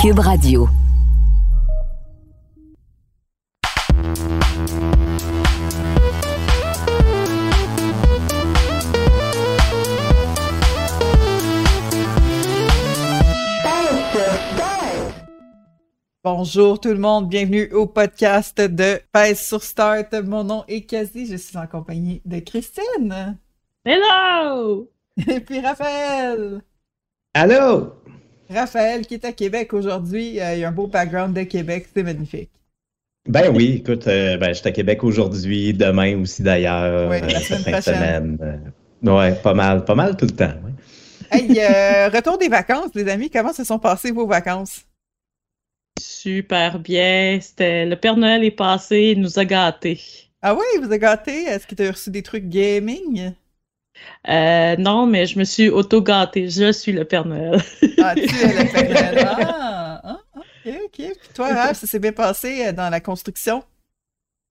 Cube Radio. Bonjour tout le monde, bienvenue au podcast de Pèse sur Start. Mon nom est Cathy, je suis en compagnie de Christine Hello! et puis Raphaël. Allô? Raphaël qui est à Québec aujourd'hui, euh, il a un beau background de Québec, c'est magnifique. Ben oui, écoute, euh, ben, je suis à Québec aujourd'hui, demain aussi d'ailleurs. Oui, la euh, semaine fin de prochaine. semaine, ouais, pas mal, pas mal tout le temps. ouais. Hey, euh, retour des vacances, les amis, comment se sont passées vos vacances? Super bien. C'était le Père Noël est passé, il nous a gâtés. Ah oui, vous avez gâté? Est-ce que tu as reçu des trucs gaming? Euh, non, mais je me suis auto-gâtée. Je suis le Père Noël. Ah, tu es le Père Noël. Ah, ah, ok, ok. Puis toi, Raph, ça s'est bien passé euh, dans la construction?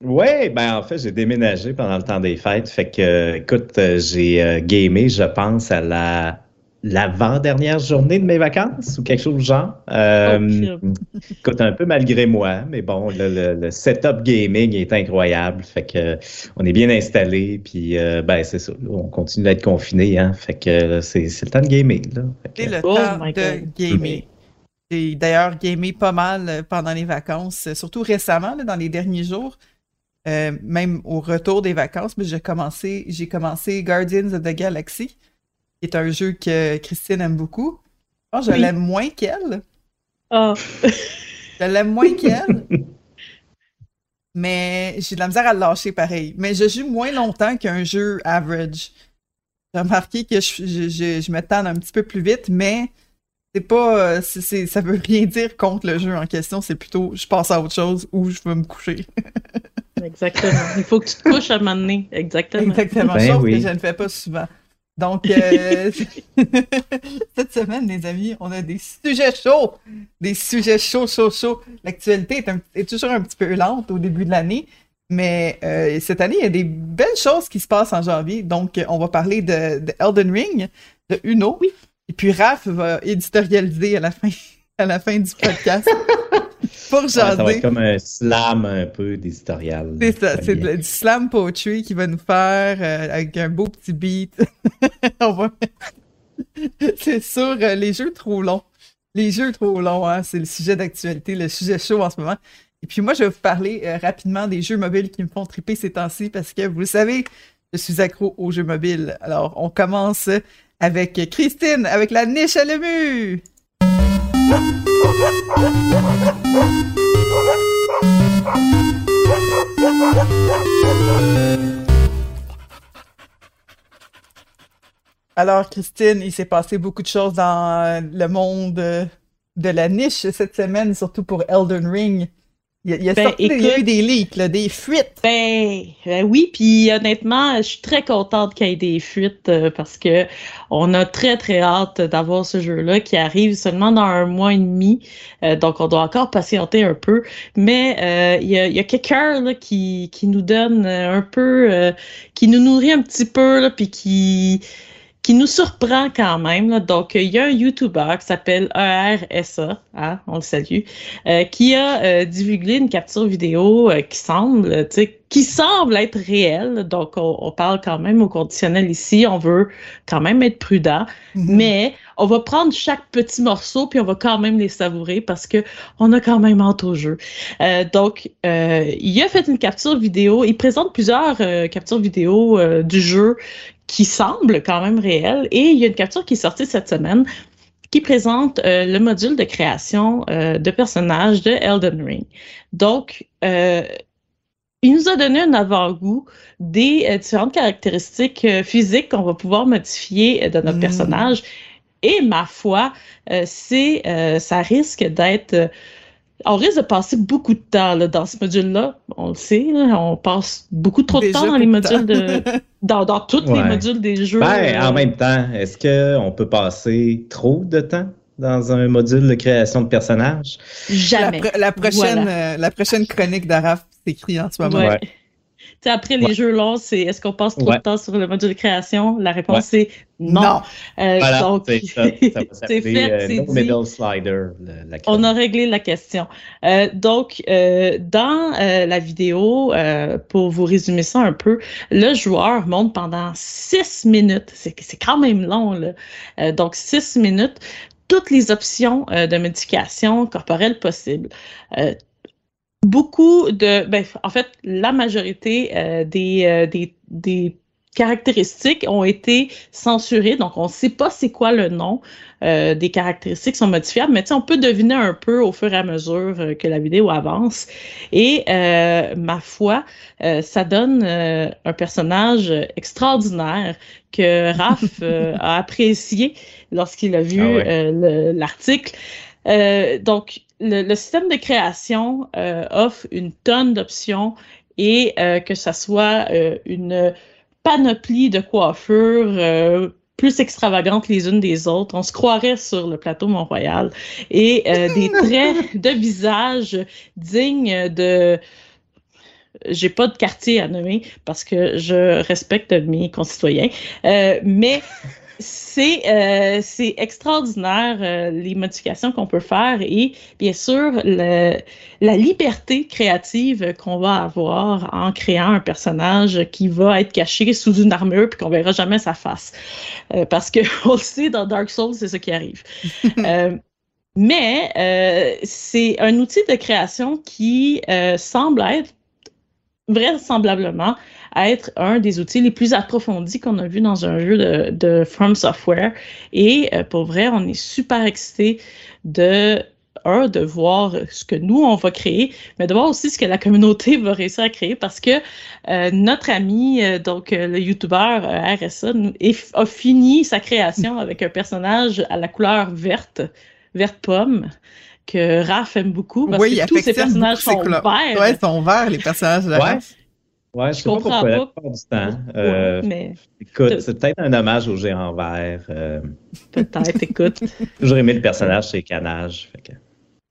Ouais, ben en fait, j'ai déménagé pendant le temps des fêtes. Fait que, euh, écoute, j'ai euh, gamé, je pense, à la l'avant-dernière journée de mes vacances ou quelque chose du genre? Euh, écoute, un peu malgré moi, mais bon, le, le- le setup gaming est incroyable. Fait que on est bien installé, puis euh, ben c'est ça. on continue d'être confiné, hein. Fait que c'est le temps de gamer, C'est le Oh temps de gamer. J'ai d'ailleurs gamé pas mal euh, pendant les vacances, euh, surtout récemment, là, dans les derniers jours, euh, même au retour des vacances, mais j'ai commencé, j'ai commencé Guardians of the Galaxy, qui est un jeu que Christine aime beaucoup. Je pense que je Oui. l'aime moins qu'elle. Ah, Je l'aime moins qu'elle. mais j'ai de la misère à le lâcher pareil. Mais je joue moins longtemps qu'un jeu average. J'ai remarqué que je, je, je, je me tanne un petit peu plus vite, mais c'est pas. ça veut rien dire contre le jeu en question. C'est plutôt je passe à autre chose ou je veux me coucher. exactement. Il faut que tu te couches à un moment donné. Exactement. Exactement. Ben chose oui. que je ne fais pas souvent. Donc, euh, cette semaine, les amis, on a des sujets chauds. Des sujets chauds, chauds, chauds. L'actualité est, un- est toujours un petit peu lente au début de l'année. Mais euh, cette année, il y a des belles choses qui se passent en janvier. Donc, on va parler de, de Elden Ring, de Uno. Et puis, Raph va éditorialiser à la fin, à la fin du podcast pour Ouais, ça va jaser. être comme un slam un peu d'éditorial. C'est ça, c'est du slam poetry qu'il va nous faire euh, avec un beau petit beat. On va- c'est sûr, euh, les jeux trop longs. Les jeux trop longs, hein, c'est le sujet d'actualité, le sujet chaud en ce moment. Et puis moi, je vais vous parler euh, rapidement des jeux mobiles qui me font triper ces temps-ci parce que vous le savez, je suis accro aux jeux mobiles. Alors, on commence avec Christine, avec la niche à l'EMU. Alors, Christine, il s'est passé beaucoup de choses dans le monde de la niche cette semaine, surtout pour Elden Ring. Il y a, il y a Ben, sorti- il y a eu des leaks, là, des fuites. Ben, ben oui, puis honnêtement, je suis très contente qu'il y ait des fuites euh, parce que on a très très hâte d'avoir ce jeu-là qui arrive seulement dans un mois et demi, Euh, donc on doit encore patienter un peu. Mais euh, il y a, il y a quelqu'un là, qui, qui nous donne un peu, euh, qui nous nourrit un petit peu, là, puis qui qui nous surprend quand même. là. Donc, il y a un YouTuber qui s'appelle ERSA, hein, on le salue, euh, qui a euh, divulgué une capture vidéo euh, qui semble, tu sais, qui semble être réelle. Donc, on, on parle quand même au conditionnel ici. On veut quand même être prudent, mais on va prendre chaque petit morceau puis on va quand même les savourer parce que on a quand même hâte au jeu. Donc, il a fait une capture vidéo. Il présente plusieurs captures vidéo du jeu qui semblent quand même réelles. Et il y a une capture qui est sortie cette semaine qui présente euh, le module de création euh, de personnages de Elden Ring. Donc, euh, il nous a donné un avant-goût des différentes caractéristiques physiques qu'on va pouvoir modifier de notre Mm. personnage. Et ma foi, c'est, ça risque d'être on risque de passer beaucoup de temps là, dans ce module-là. On le sait, là, on passe beaucoup trop de temps dans les modules de. dans, dans tous les modules des jeux. Ben, en euh, même temps, est-ce qu'on peut passer trop de temps dans un module de création de personnages? La, Jamais. la prochaine, Voilà. euh, la prochaine chronique d'Araf s'écrit en ce moment. Ouais. Ouais. Sais, après les Ouais. jeux longs, c'est est-ce qu'on passe trop Ouais. de temps sur le module de création? La réponse est non. Non. Euh, Voilà, donc, c'est ça. Ça va c'est s'appeler fait, euh, c'est No dit. Middle Slider. la On a réglé la question. Euh, donc, euh, dans euh, la vidéo, euh, pour vous résumer ça un peu, le joueur monte pendant six minutes. C'est c'est quand même long, là. Euh, donc, six minutes, toutes les options euh, de modification corporelle possibles. Euh, beaucoup de, ben, en fait, la majorité euh, des, euh, des, des caractéristiques ont été censurées, donc on ne sait pas c'est quoi le nom euh, des caractéristiques qui sont modifiables, mais on peut deviner un peu au fur et à mesure euh, que la vidéo avance. Et euh, ma foi, euh, ça donne euh, un personnage extraordinaire que Raph euh, a apprécié lorsqu'il a vu Ah ouais. euh, l'article. Euh, donc, le, le système de création euh, offre une tonne d'options et euh, que ça soit une panoplie de coiffures plus extravagantes les unes des autres. On se croirait sur le plateau Mont-Royal. Et des traits de visage dignes de... J'ai pas de quartier à nommer parce que je respecte mes concitoyens, Euh, mais c'est euh, c'est extraordinaire euh, les modifications qu'on peut faire et bien sûr le- la liberté créative qu'on va avoir en créant un personnage qui va être caché sous une armure puis qu'on verra jamais sa face. Euh, parce que on le sait dans Dark Souls c'est ce qui arrive. Euh, mais euh, c'est un outil de création qui euh, semble être vraisemblablement être un des outils les plus approfondis qu'on a vu dans un jeu de, de From Software. Et euh, pour vrai, on est super excités de un, de voir ce que nous, on va créer, mais de voir aussi ce que la communauté va réussir à créer parce que euh, notre ami, euh, donc euh, le YouTuber euh, RSA, a fini sa création avec un personnage à la couleur verte, verte pomme, que Raph aime beaucoup parce Oui, que tous ces personnages sont couleurs. verts. Ouais, ils sont verts, les personnages de Ouais. Ouais, je Je sais pas comprends pourquoi pas. du temps. Ouais, Euh, mais écoute, c'est peut-être un hommage au géant vert. Euh, peut-être, écoute. j'ai toujours aimé le personnage chez Canage. Fait que...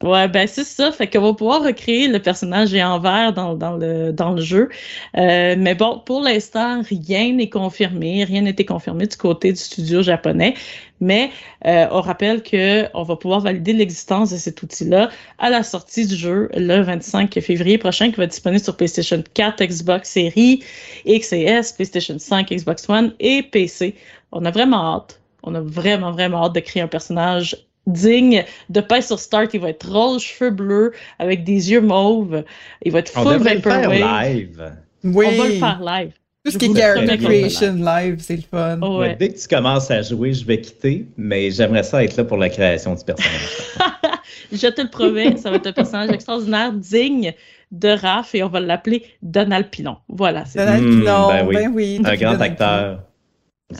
Ouais, ben c'est ça. Fait qu'on va pouvoir recréer le personnage géant vert dans, dans, le, dans le jeu. Euh, mais bon, pour l'instant, rien n'est confirmé. Rien n'a été confirmé du côté du studio japonais. Mais euh, on rappelle que on va pouvoir valider l'existence de cet outil-là à la sortie du jeu le 25 février prochain, qui va être disponible sur PlayStation 4, Xbox Series, X et S, PlayStation 5, Xbox One et PC. On a vraiment hâte. On a vraiment, vraiment hâte de créer un personnage digne de paix sur Start. Il va être rose, cheveux bleus, avec des yeux mauves. Il va être On full devrait le faire Vaporwave. live. Oui. On va le faire live. Tout ce qui est character creation live, c'est le fun. Oh, ouais. Dès que tu commences à jouer, je vais quitter, mais j'aimerais ça être là pour la création du personnage. Je te le promets, ça va être un personnage extraordinaire, digne de Raph, et on va l'appeler Donald Pilon. Voilà, c'est ça. Donald Hmm, Pilon, ben oui. ben oui. un grand Donald acteur.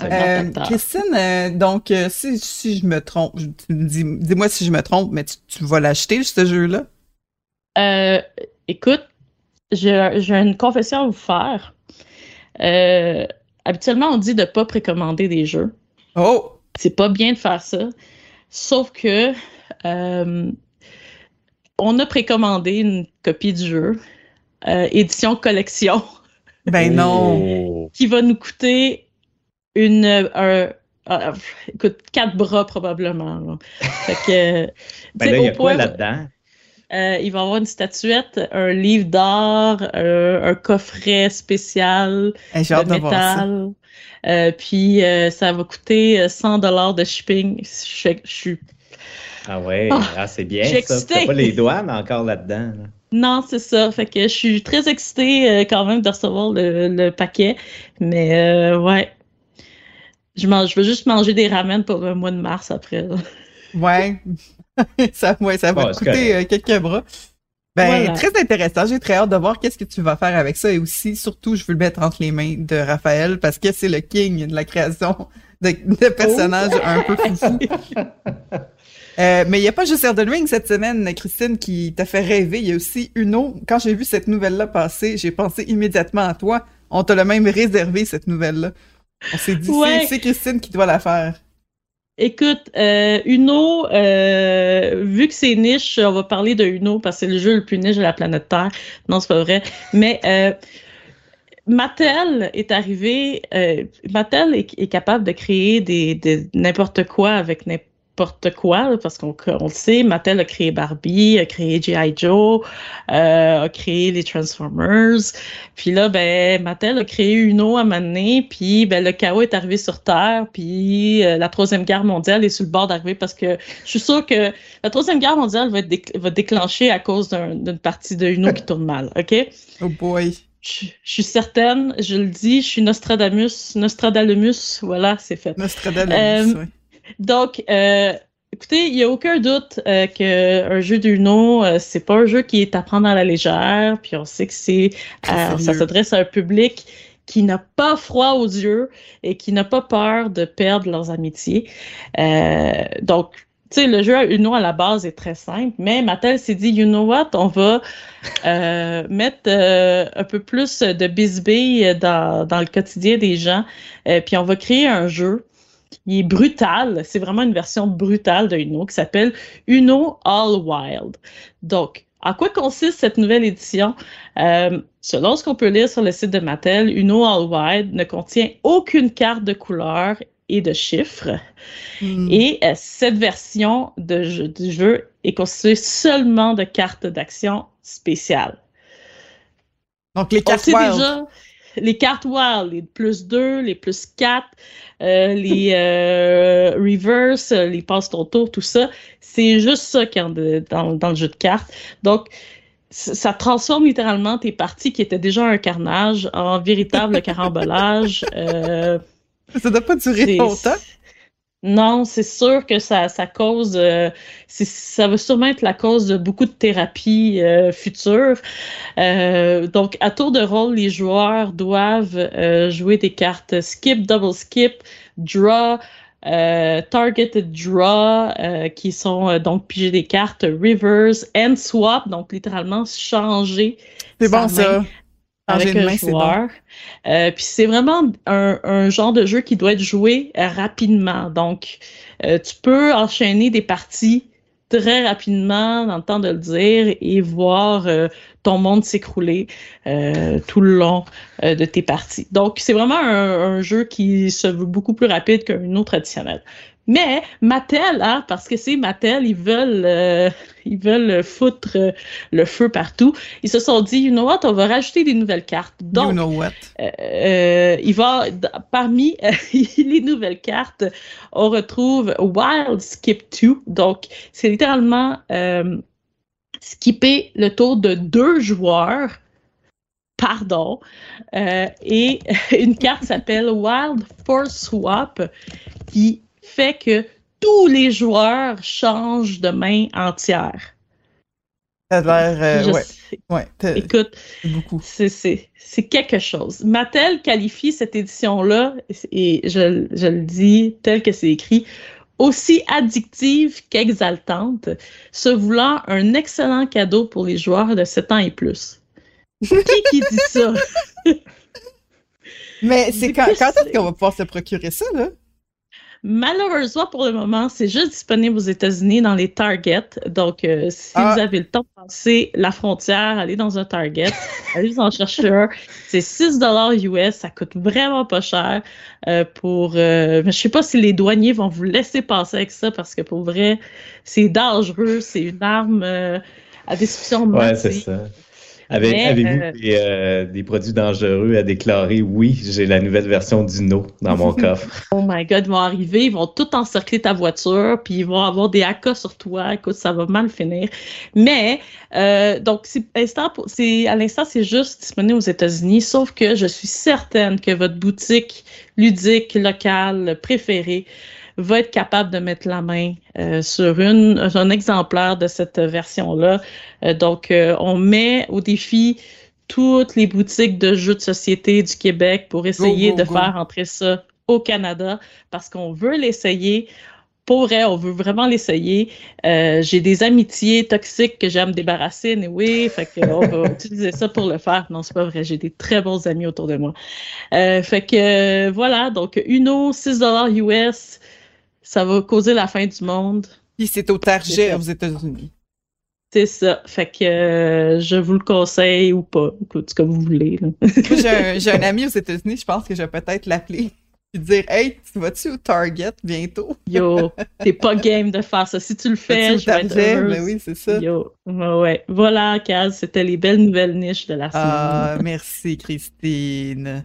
Euh. Christine, euh, donc, euh, si, si je me trompe, dis, dis-moi si je me trompe, mais tu, tu vas l'acheter, ce jeu-là? Euh, écoute, j'ai une confession à vous faire. Euh, habituellement, on dit de pas précommander des jeux. Oh! C'est pas bien de faire ça. Sauf que euh, on a précommandé une copie du jeu, euh, édition collection, Ben non! Oh. qui va nous coûter une un- euh, écoute, quatre bras probablement. là. Fait que, tu Ben là, il y a quoi là-dedans? euh, il va y avoir une statuette, un livre d'art, euh, un coffret spécial Hey, de ça. métal. Euh, puis euh, ça va coûter euh, 100 dollars de shipping. Je, je suis Ah ouais, Ah, ah, c'est bien je suis ça. excitée. T'as pas les douanes encore là-dedans. là? non, c'est ça. Fait que je suis très excitée euh, quand même de recevoir le, le paquet. Mais euh, ouais. Je, mange, je veux juste manger des ramen pour le mois de mars après. là. Ouais. ça, ouais, ça va te coûter euh, quelques bras. Ben, Voilà. très intéressant. J'ai très hâte de voir qu'est-ce que tu vas faire avec ça. Et aussi, surtout, je veux le mettre entre les mains de Raphaël parce que c'est le king de la création de, de personnages un peu foufou. Euh, mais il n'y a pas juste Elden Ring cette semaine, Christine, qui t'a fait rêver. Il y a aussi Uno. Quand j'ai vu cette nouvelle-là passer, j'ai pensé immédiatement à toi. On te l'a même réservé, cette nouvelle-là. On s'est dit, Ouais. c'est- Christine qui doit la faire. Écoute, euh, Uno, euh, vu que c'est niche, on va parler de Uno parce que c'est le jeu le plus niche de la planète Terre. Non, c'est pas vrai. Mais euh, Mattel est arrivé. Mattel est, est capable de créer des, des- n'importe quoi avec n'importe quoi là, parce qu'on on le sait. Mattel a créé Barbie, a créé G.I. Joe, euh, a créé les Transformers. Puis là, ben, Mattel a créé Uno à donné, puis ben, le chaos est arrivé sur Terre, puis euh, la Troisième Guerre mondiale est sur le bord d'arriver parce que je suis sûre que la Troisième Guerre mondiale va déclencher à cause d'un- d'une partie de Uno qui tourne mal, OK? Oh boy. Je, je suis certaine, je le dis, je suis Nostradamus, Nostradamus, voilà, c'est fait. Nostradamus, Euh, ouais. Donc, euh, écoutez, il n'y a aucun doute euh, qu'un jeu d'Uno, euh, c'est pas un jeu qui est à prendre à la légère, puis on sait que c'est euh, ça s'adresse à un public qui n'a pas froid aux yeux et qui n'a pas peur de perdre leurs amitiés. Euh, donc, tu sais, le jeu à Uno à la base est très simple, mais Mattel s'est dit, you know what, on va euh, mettre euh, un peu plus de bisbilles dans, dans le quotidien des gens, euh, puis on va créer un jeu qui est brutal. C'est vraiment une version brutale de Uno qui s'appelle Uno All Wild. Donc, en quoi consiste cette nouvelle édition? Euh, selon ce qu'on peut lire sur le site de Mattel, Uno All Wild ne contient aucune carte de couleur et de chiffres. Hmm. Et euh, cette version de jeu, du jeu est constituée seulement de cartes d'action spéciales. Donc, les cartes wild. déjà les cartes wild, les plus 2, les plus 4, euh, les euh, reverse, euh, les passe ton tour, tout ça. C'est juste ça qu'il y a de- dans, dans le jeu de cartes. Donc, ça transforme littéralement tes parties qui étaient déjà un carnage en véritable carambolage. Euh, Ça doit pas durer longtemps. Non, c'est sûr que ça, ça cause, euh, ça va sûrement être la cause de beaucoup de thérapies euh, futures. Euh, donc, à tour de rôle, les joueurs doivent euh, jouer des cartes skip, double skip, draw, euh, targeted draw, euh, qui sont euh, donc piger des cartes, reverse, and swap, donc littéralement changer C'est bon, ça. Avec un main, bon. joueur. Euh, puis c'est vraiment un, un genre de jeu qui doit être joué euh, rapidement. Donc, euh, tu peux enchaîner des parties très rapidement, dans le temps de le dire, et voir euh, ton monde s'écrouler euh, tout le long euh, de tes parties. Donc, c'est vraiment un, un jeu qui se veut beaucoup plus rapide qu'un autre traditionnel. Mais Mattel, hein, parce que c'est Mattel, ils veulent, euh, ils veulent foutre le feu partout. Ils se sont dit, you know what, on va rajouter des nouvelles cartes. Donc, you know what? il va parmi les nouvelles cartes, on retrouve Wild Skip 2. Donc, c'est littéralement skipper le tour de deux joueurs. Pardon. Euh, et une carte s'appelle Wild Force Swap qui fait que tous les joueurs changent de main entière. Ça a l'air. euh, ouais, ouais, Écoute, beaucoup. c'est, c'est, c'est quelque chose. Mattel qualifie cette édition-là, et je, je le dis tel que c'est écrit, aussi addictive qu'exaltante, se voulant un excellent cadeau pour les joueurs de 7 ans et plus. qui qui dit ça? Mais c'est quand, quand est-ce qu'on va pouvoir se procurer ça, là? Malheureusement, pour le moment, c'est juste disponible aux États-Unis dans les Target. Donc, euh, si Ah. vous avez le temps de passer la frontière, allez dans un Target, allez vous en chercher un. C'est 6 US, ça coûte vraiment pas cher. euh, pour, euh, mais je sais pas si les douaniers vont vous laisser passer avec ça parce que pour vrai, c'est dangereux, c'est une arme euh, à destruction Ouais, c'est ça. Avez- Avez-vous euh, des, euh, des produits dangereux à déclarer? Oui, j'ai la nouvelle version d'Uno dans mon coffre. Oh my god, ils vont arriver, ils vont tout encercler ta voiture, puis ils vont avoir des AK sur toi. Écoute, ça va mal finir. Mais, euh, donc, c'est, c'est, à l'instant, c'est juste disponible aux États-Unis, sauf que je suis certaine que votre boutique ludique locale préférée va être capable de mettre la main euh, sur une, un exemplaire de cette version-là. Euh, donc, euh, on met au défi toutes les boutiques de jeux de société du Québec pour essayer go, de go. faire entrer ça au Canada parce qu'on veut l'essayer. Pour vrai, on veut vraiment l'essayer. Euh, j'ai des amitiés toxiques que j'aime débarrasser, mais oui, fait qu'on va utiliser ça pour le faire. Non, c'est pas vrai. J'ai des très bons amis autour de moi. Euh, fait que voilà, donc Uno, 6 US, ça va causer la fin du monde. Puis c'est au Target aux États-Unis. C'est ça. Fait que euh, je vous le conseille ou pas. Écoute, comme vous voulez. J'ai un, un, ami aux États-Unis, je pense que je vais peut-être l'appeler et dire Hey, tu vas-tu au Target bientôt? Yo, t'es pas game de faire ça. Si tu le fais, je vais être heureuse. Ben oui, c'est ça. Yo, ouais. Voilà, Kaz, c'était les belles nouvelles niches de la semaine. Ah, merci, Christine.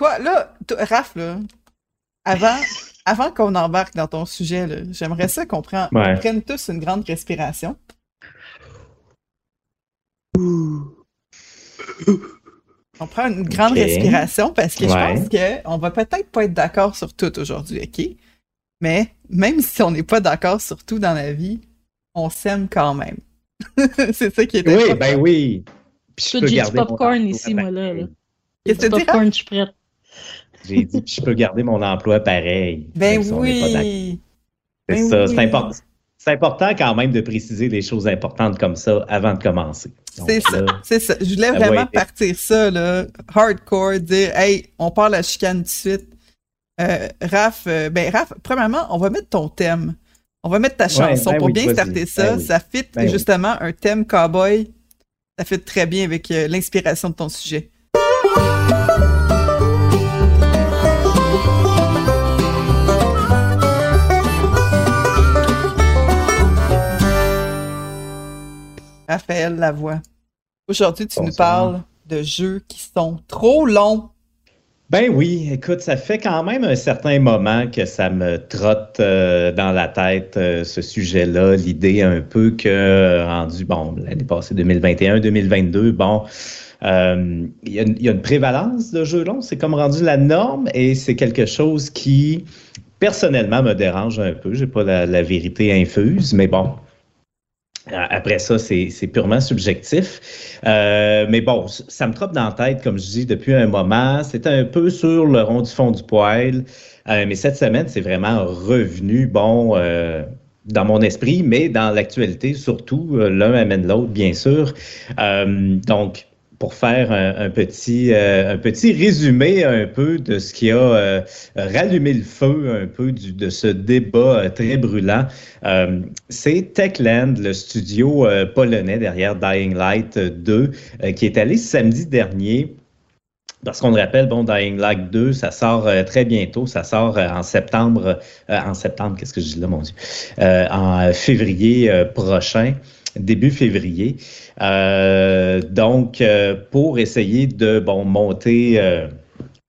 Toi, là, Raph, là, avant, avant qu'on embarque dans ton sujet, j'aimerais ça qu'on prenne, Ouais. prenne tous une grande respiration. On prend une grande respiration parce que je pense qu'on va peut-être pas être d'accord sur tout aujourd'hui, OK? Mais même si on n'est pas d'accord sur tout dans la vie, on s'aime quand même. c'est ça qui est Oui, important. ben oui. Puis je peux j'ai du popcorn ici, moi, là, là. Qu'est-ce que tu dis, popcorn, je suis prête. J'ai dit, puis je peux garder mon emploi pareil. Ben si oui! C'est Ben ça, oui. c'est important. C'est important quand même de préciser des choses importantes comme ça avant de commencer. C'est ça, c'est ça. Je voulais vraiment partir ça, là, hardcore, dire, hey, on part la chicane tout de suite. Euh, Raph, euh, ben Raph, premièrement, on va mettre ton thème. On va mettre ta chanson ben pour oui, bien starter ça. Ben. Ça fit oui. justement un thème cowboy. Ça fit très bien avec euh, l'inspiration de ton sujet. Raphaël Lavoie. Aujourd'hui, tu nous parles de jeux qui sont trop longs. Ben oui, écoute, ça fait quand même un certain moment que ça me trotte euh, dans la tête euh, ce sujet-là, l'idée un peu que rendu, bon, l'année passée 2021-2022, bon, euh, il y, a une- il y a une prévalence de jeux longs, c'est comme rendu la norme et c'est quelque chose qui personnellement me dérange un peu. J'ai pas la, la vérité infuse, mais bon. Euh, Après ça, c'est purement subjectif. Euh, mais bon, ça me trotte dans la tête, comme je dis, depuis un moment. C'était un peu sur le rond du fond du poêle. Euh, mais cette semaine, c'est vraiment revenu, bon, dans mon esprit, mais dans l'actualité, surtout, l'un amène l'autre, bien sûr. Donc, pour faire un, petit, euh, un petit résumé un peu de ce qui a euh, rallumé le feu un peu du, de ce débat euh, très brûlant, euh, c'est Techland, le studio euh, polonais derrière Dying Light 2, euh, qui est allé samedi dernier parce qu'on le rappelle, bon, Dying Light 2, ça sort très bientôt. Ça sort en septembre. euh, en septembre, qu'est-ce que je dis là, mon Dieu? En février prochain, début février. Euh, donc, euh, pour essayer de, bon, monter. euh,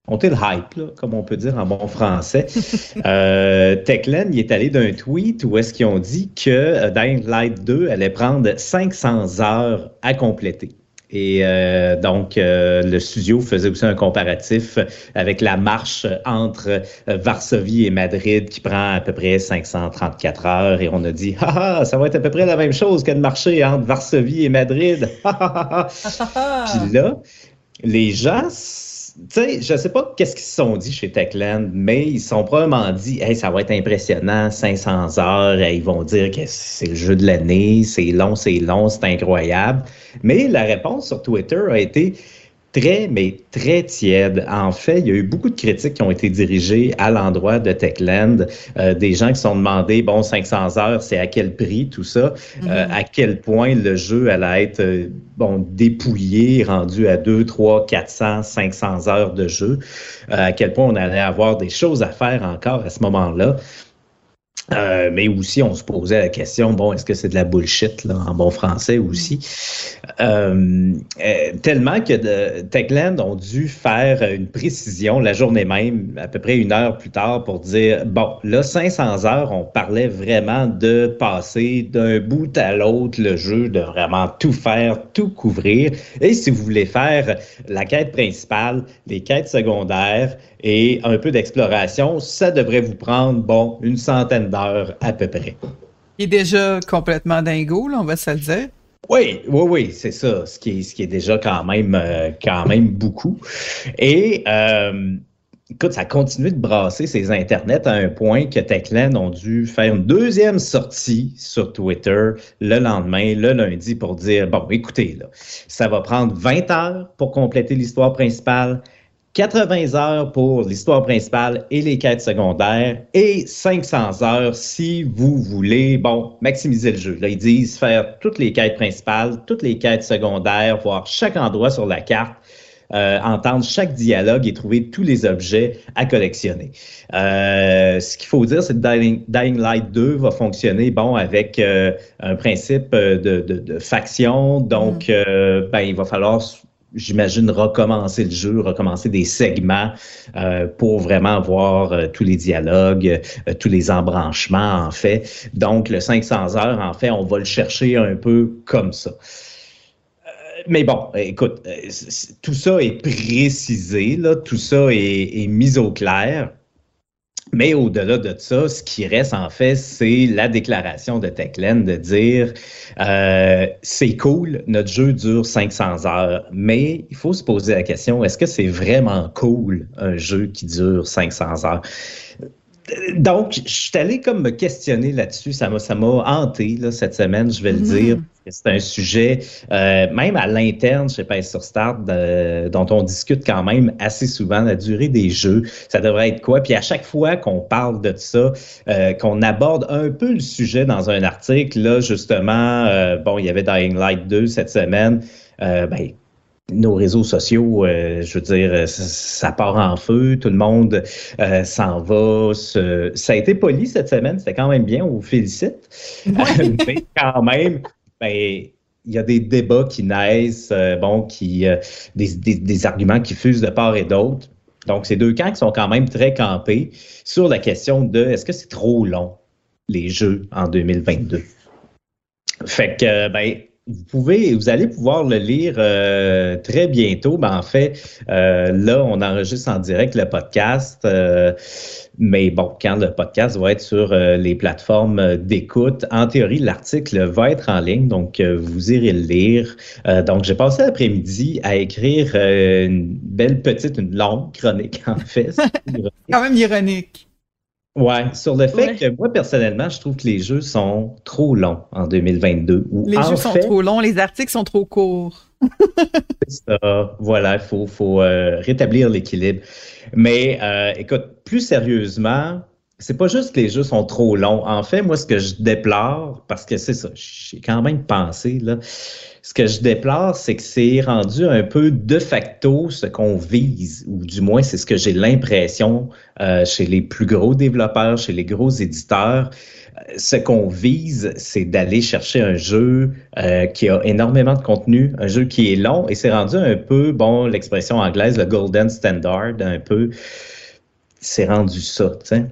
monter le hype, là, comme on peut dire en bon français. euh, Techland, il est allé d'un tweet où est-ce qu'ils ont dit que euh, Dying Light 2 allait prendre 500 heures à compléter. Et euh, donc, euh, le studio faisait aussi un comparatif avec la marche entre euh, Varsovie et Madrid qui prend à peu près 534 heures. Et on a dit, ah, ah, ça va être à peu près la même chose que de marcher entre Varsovie et Madrid. Puis là, les gens, sais, je sais pas qu'est-ce qu'ils se sont dit chez Techland, mais ils se sont probablement dit, hey, ça va être impressionnant, 500 heures, ils vont dire que c'est le jeu de l'année, c'est long, c'est long, c'est incroyable. Mais la réponse sur Twitter a été très, mais très tiède. En fait, il y a eu beaucoup de critiques qui ont été dirigées à l'endroit de Techland, euh, des gens qui se sont demandé, bon, 500 heures, c'est à quel prix, tout ça, euh, à quel point le jeu allait être, euh, bon, dépouillé, rendu à 2, 3, 400, 500 heures de jeu, euh, à quel point on allait avoir des choses à faire encore à ce moment-là. Euh, mais aussi, on se posait la question, bon, est-ce que c'est de la bullshit, là, en bon français aussi? Euh, euh, tellement que de, Techland ont dû faire une précision la journée même, à peu près une heure plus tard, pour dire, bon, là, 500 heures, on parlait vraiment de passer d'un bout à l'autre le jeu, de vraiment tout faire, tout couvrir. Et si vous voulez faire la quête principale, les quêtes secondaires, et un peu d'exploration, ça devrait vous prendre, bon, une centaine d'heures à peu près. Il est déjà complètement dingo, là, on va se le dire. Oui, oui, oui, c'est ça, ce qui est, ce qui est déjà quand même, euh, quand même beaucoup. Et euh, écoute, ça a continué de brasser ces internets à un point que Techland ont dû faire une deuxième sortie sur Twitter le lendemain, le lundi, pour dire, bon, écoutez, là, ça va prendre 20 heures pour compléter l'histoire principale, 80 heures pour l'histoire principale et les quêtes secondaires et 500 heures si vous voulez, bon, maximiser le jeu. Là, ils disent faire toutes les quêtes principales, toutes les quêtes secondaires, voir chaque endroit sur la carte, euh, entendre chaque dialogue et trouver tous les objets à collectionner. Euh, ce qu'il faut dire, c'est que Dying, Light 2 va fonctionner, bon, avec euh, un principe de, de, faction, donc, mm. ben, il va falloir j'imagine, recommencer le jeu, recommencer des segments euh, pour vraiment voir euh, tous les dialogues, euh, tous les embranchements, en fait. Donc, le 500 heures, en fait, on va le chercher un peu comme ça. Mais bon, écoute, tout ça est précisé, là, tout ça est mis au clair. Mais au-delà de ça, ce qui reste en fait, c'est la déclaration de Techland de dire euh, c'est cool, notre jeu dure 500 heures, mais il faut se poser la question est-ce que c'est vraiment cool un jeu qui dure 500 heures? Donc, je suis allé comme me questionner là-dessus. Ça m'a, ça m'a hanté là, cette semaine, je vais le mm-hmm. dire. C'est un sujet, euh, même à l'interne chez Pays sur Start, dont on discute quand même assez souvent, la durée des jeux. Ça devrait être quoi? Puis à chaque fois qu'on parle de ça, euh, qu'on aborde un peu le sujet dans un article, là, justement, euh, bon, il y avait Dying Light 2 cette semaine. ben, nos réseaux sociaux, euh, je veux dire, ça part en feu, tout le monde euh, s'en va. Ça a été poli cette semaine, c'était quand même bien, on vous félicite. Mais quand même, ben, il y a des débats qui naissent, euh, bon, qui, des, des, arguments qui fusent de part et d'autre. Donc, c'est deux camps qui sont quand même très campés sur la question de est-ce que c'est trop long, les jeux en 2022? Fait que, ben, vous pouvez, vous allez pouvoir le lire euh, très bientôt. Ben, en fait, euh, là, on enregistre en direct le podcast. Euh, mais bon, quand le podcast va être sur les plateformes d'écoute, en théorie, l'article va être en ligne, donc vous irez le lire. donc, j'ai passé l'après-midi à écrire une belle petite, une longue chronique, en fait. Quand même ironique. Ouais, sur le fait que moi, personnellement, je trouve que les jeux sont trop longs en 2022. les jeux sont trop longs, les articles sont trop courts. c'est ça. Voilà, il faut, faut euh, rétablir l'équilibre. Mais euh, écoute, plus sérieusement, c'est pas juste que les jeux sont trop longs. En fait, moi, ce que je déplore, parce que c'est ça, j'ai quand même pensé, là, ce que je déplore, c'est que c'est rendu un peu de facto ce qu'on vise, ou du moins c'est ce que j'ai l'impression euh, chez les plus gros développeurs, chez les gros éditeurs. Euh, ce qu'on vise, c'est d'aller chercher un jeu euh, qui a énormément de contenu, un jeu qui est long, et c'est rendu un peu, bon, l'expression anglaise, le golden standard, un peu, c'est rendu ça, tu sais.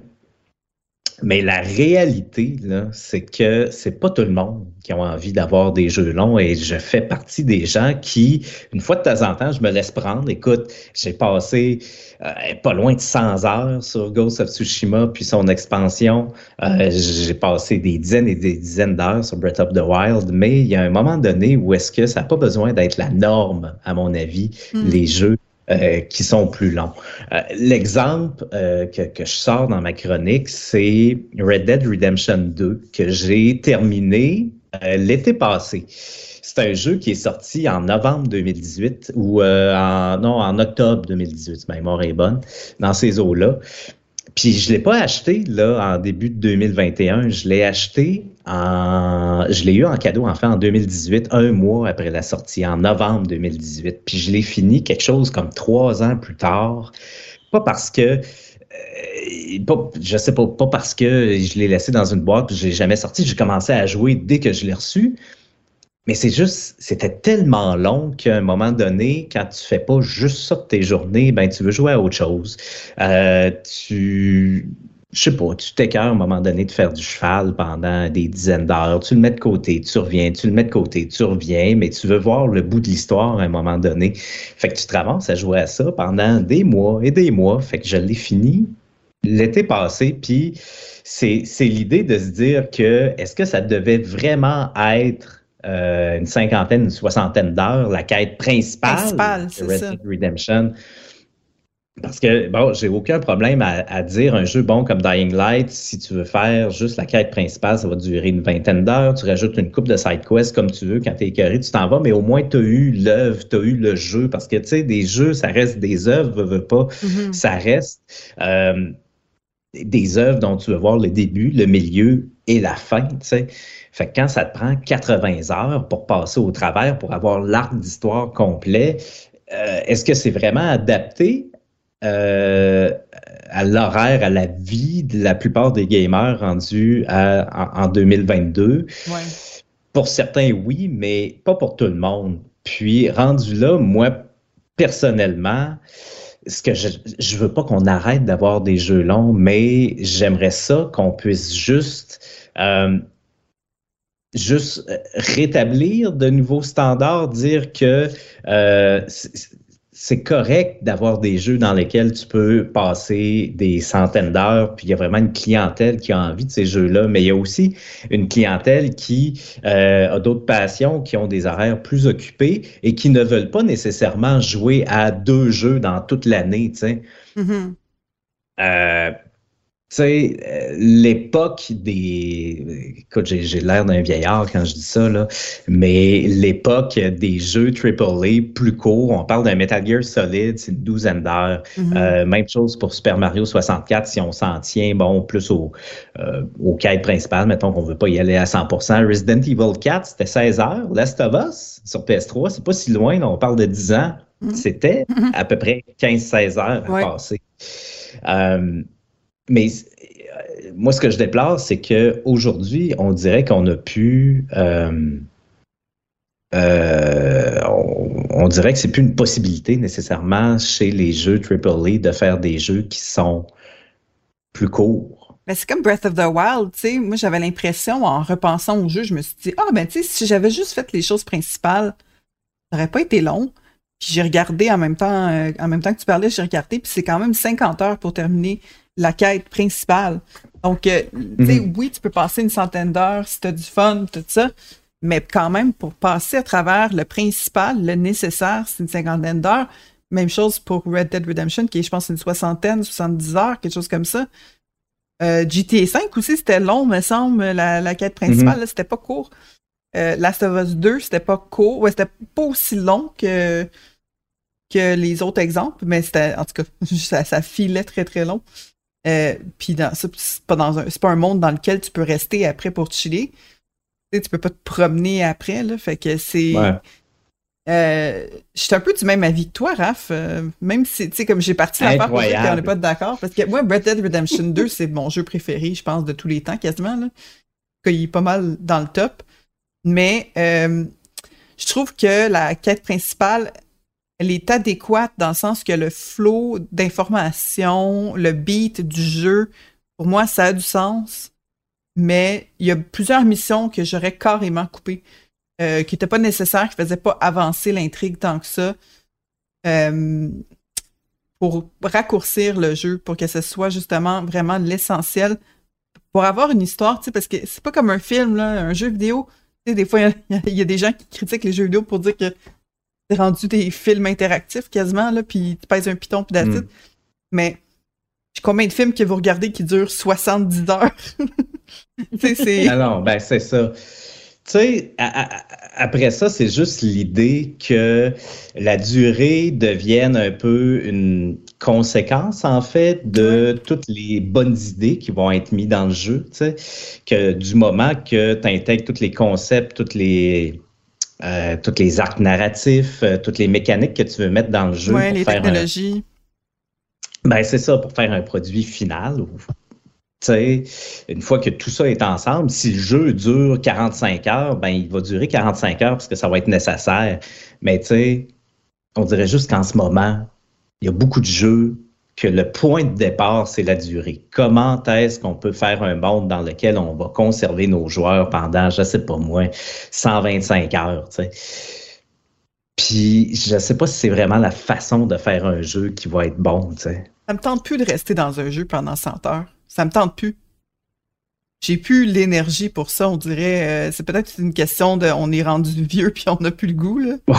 Mais la réalité, c'est que c'est pas tout le monde qui a envie d'avoir des jeux longs et je fais partie des gens qui, une fois de temps en temps, je me laisse prendre. Écoute, j'ai passé euh, pas loin de 100 heures sur Ghost of Tsushima puis son expansion. Euh, j'ai passé des dizaines et des dizaines d'heures sur Breath of the Wild, mais il y a un moment donné où est-ce que ça n'a pas besoin d'être la norme, à mon avis, hmm. les jeux euh, qui sont plus longs. Euh, l'exemple euh, que, que, je sors dans ma chronique, c'est Red Dead Redemption 2 que j'ai terminé l'été passé. C'est un jeu qui est sorti en novembre 2018 ou en, non, en octobre 2018, ma mémoire est bonne, dans ces eaux-là. Puis je l'ai pas acheté là en début de 2021, je l'ai acheté en je l'ai eu en cadeau en fait en 2018, un mois après la sortie en novembre 2018. Puis je l'ai fini quelque chose comme trois ans plus tard. Pas parce que euh, pas, je sais pas, pas parce que je l'ai laissé dans une boîte que je l'ai jamais sorti. J'ai commencé à jouer dès que je l'ai reçu. Mais c'est juste, c'était tellement long qu'à un moment donné, quand tu fais pas juste ça de tes journées, ben tu veux jouer à autre chose. Euh, tu, je sais pas, tu t'écœures à un moment donné de faire du cheval pendant des dizaines d'heures. Tu le mets de côté, tu reviens, tu le mets de côté, tu reviens, mais tu veux voir le bout de l'histoire à un moment donné. Fait que tu te ramasses à jouer à ça pendant des mois et des mois. Fait que je l'ai fini l'été passé, puis c'est l'idée de se dire que est-ce que ça devait vraiment être euh, une cinquantaine, une soixantaine d'heures, la quête principale, de Red Dead Redemption. Parce que, bon, j'ai aucun problème à, dire un jeu bon comme Dying Light, si tu veux faire juste la quête principale, ça va durer une vingtaine d'heures. Tu rajoutes une coupe de side quests comme tu veux. Quand tu es écœuré, tu t'en vas, mais au moins tu as eu l'œuvre, tu as eu le jeu. Parce que, tu sais, des jeux, ça reste des œuvres, veux, veux pas, mm-hmm. ça reste euh, des œuvres dont tu veux voir le début, le milieu et la fin, tu sais. Fait que quand ça te prend 80 heures pour passer au travers, pour avoir l'arc d'histoire complet, euh, est-ce que c'est vraiment adapté euh, à l'horaire, à la vie de la plupart des gamers rendus en, 2022? Pour certains, oui, mais pas pour tout le monde. Puis, rendu là, moi, personnellement, ce que je, je veux pas qu'on arrête d'avoir des jeux longs, mais j'aimerais ça qu'on puisse juste euh, juste euh, rétablir de nouveaux standards, dire que euh, c'est correct d'avoir des jeux dans lesquels tu peux passer des centaines d'heures, puis il y a vraiment une clientèle qui a envie de ces jeux-là, mais il y a aussi une clientèle qui euh, a d'autres passions, qui ont des horaires plus occupés et qui ne veulent pas nécessairement jouer à deux jeux dans toute l'année, tu sais. Mm-hmm. euh, sais, euh, l'époque des. Écoute, j'ai l'air d'un vieillard quand je dis ça, là, mais l'époque des jeux AAA plus courts, on parle d'un Metal Gear Solid, c'est une douzaine d'heures. Mm-hmm. euh, même chose pour Super Mario 64, si on s'en tient, bon, plus au, euh, au quête principal, mettons qu'on veut pas y aller à 100%. Resident Evil 4, c'était 16 heures. Last of Us, sur PS3, c'est pas si loin, là, on parle de 10 ans. Mm-hmm. C'était mm-hmm. à peu près 15-16 heures à passer. Euh, mais euh, moi, ce que je déplore, c'est qu'aujourd'hui, on dirait qu'on a pu. Euh, euh, on, dirait que c'est plus une possibilité nécessairement chez les jeux AAA de faire des jeux qui sont plus courts. Mais c'est comme Breath of the Wild, tu sais. Moi, j'avais l'impression, en repensant au jeu, je me suis dit, ah, ben, tu sais, si j'avais juste fait les choses principales, ça n'aurait pas été long. Puis j'ai regardé en même temps, en même temps que tu parlais, j'ai regardé, puis c'est quand même 50 heures pour terminer la quête principale. Donc, euh, tu sais, mhm. oui, tu peux passer une centaine d'heures si tu as du fun, tout ça, mais quand même, pour passer à travers le principal, le nécessaire, c'est une cinquantaine d'heures. Même chose pour Red Dead Redemption, qui est, je pense, une soixantaine, 70 heures, quelque chose comme ça. Euh, GTA 5 aussi, c'était long, me semble, la, quête principale, mhm. c'était pas court. Euh, Last of Us 2, c'était pas court. Ouais, c'était pas aussi long que, que les autres exemples, mais c'était, en tout cas, ça, ça filait très très long. Euh, puis c'est pas dans un, c'est pas un monde dans lequel tu peux rester après pour chiller. Tu, sais, tu peux pas te promener après, là. Fait que c'est. Euh, je suis un peu du même avis que toi, Raph. Euh, même si, tu sais, comme j'ai parti la part pour dire qu'on n'est pas d'accord. Parce que moi, Red Dead Redemption 2, c'est mon jeu préféré, je pense, de tous les temps, quasiment. Là. Il est pas mal dans le top. Mais je trouve que la quête principale, elle est adéquate dans le sens que le flow d'information, le beat du jeu, pour moi, ça a du sens. Mais il y a plusieurs missions que j'aurais carrément coupées, euh, qui n'étaient pas nécessaires, qui ne faisaient pas avancer l'intrigue tant que ça. Euh, pour raccourcir le jeu, pour que ce soit justement vraiment l'essentiel. Pour avoir une histoire, tu sais, parce que c'est pas comme un film, là, un jeu vidéo. Tu sais, des fois, il y, a des gens qui critiquent les jeux vidéo pour dire que rendu des films interactifs quasiment, là, puis tu pèses un piton puis d'acide. Mm. Mais combien de films que vous regardez qui durent 70 heures? c'est... Ah non, ben c'est ça. Tu sais, après ça, c'est juste l'idée que la durée devienne un peu une conséquence, en fait, de toutes les bonnes idées qui vont être mises dans le jeu. Tu sais, que du moment que tu intègres tous les concepts, toutes les euh, tous les arcs narratifs, euh, toutes les mécaniques que tu veux mettre dans le jeu. Oui, les technologies. Ben, c'est ça, pour faire un produit final. une fois que tout ça est ensemble, si le jeu dure 45 heures, ben, il va durer 45 heures parce que ça va être nécessaire. Mais tu sais, on dirait juste qu'en ce moment, il y a beaucoup de jeux que le point de départ, c'est la durée. Comment est-ce qu'on peut faire un monde dans lequel on va conserver nos joueurs pendant, je sais pas moi, 125 heures, tu sais? Puis, je sais pas si c'est vraiment la façon de faire un jeu qui va être bon, tu sais. Ça me tente plus de rester dans un jeu pendant 100 heures. Ça me tente plus. J'ai plus l'énergie pour ça, on dirait. Euh, c'est peut-être une question de on est rendu vieux puis on n'a plus le goût, là. Ouais.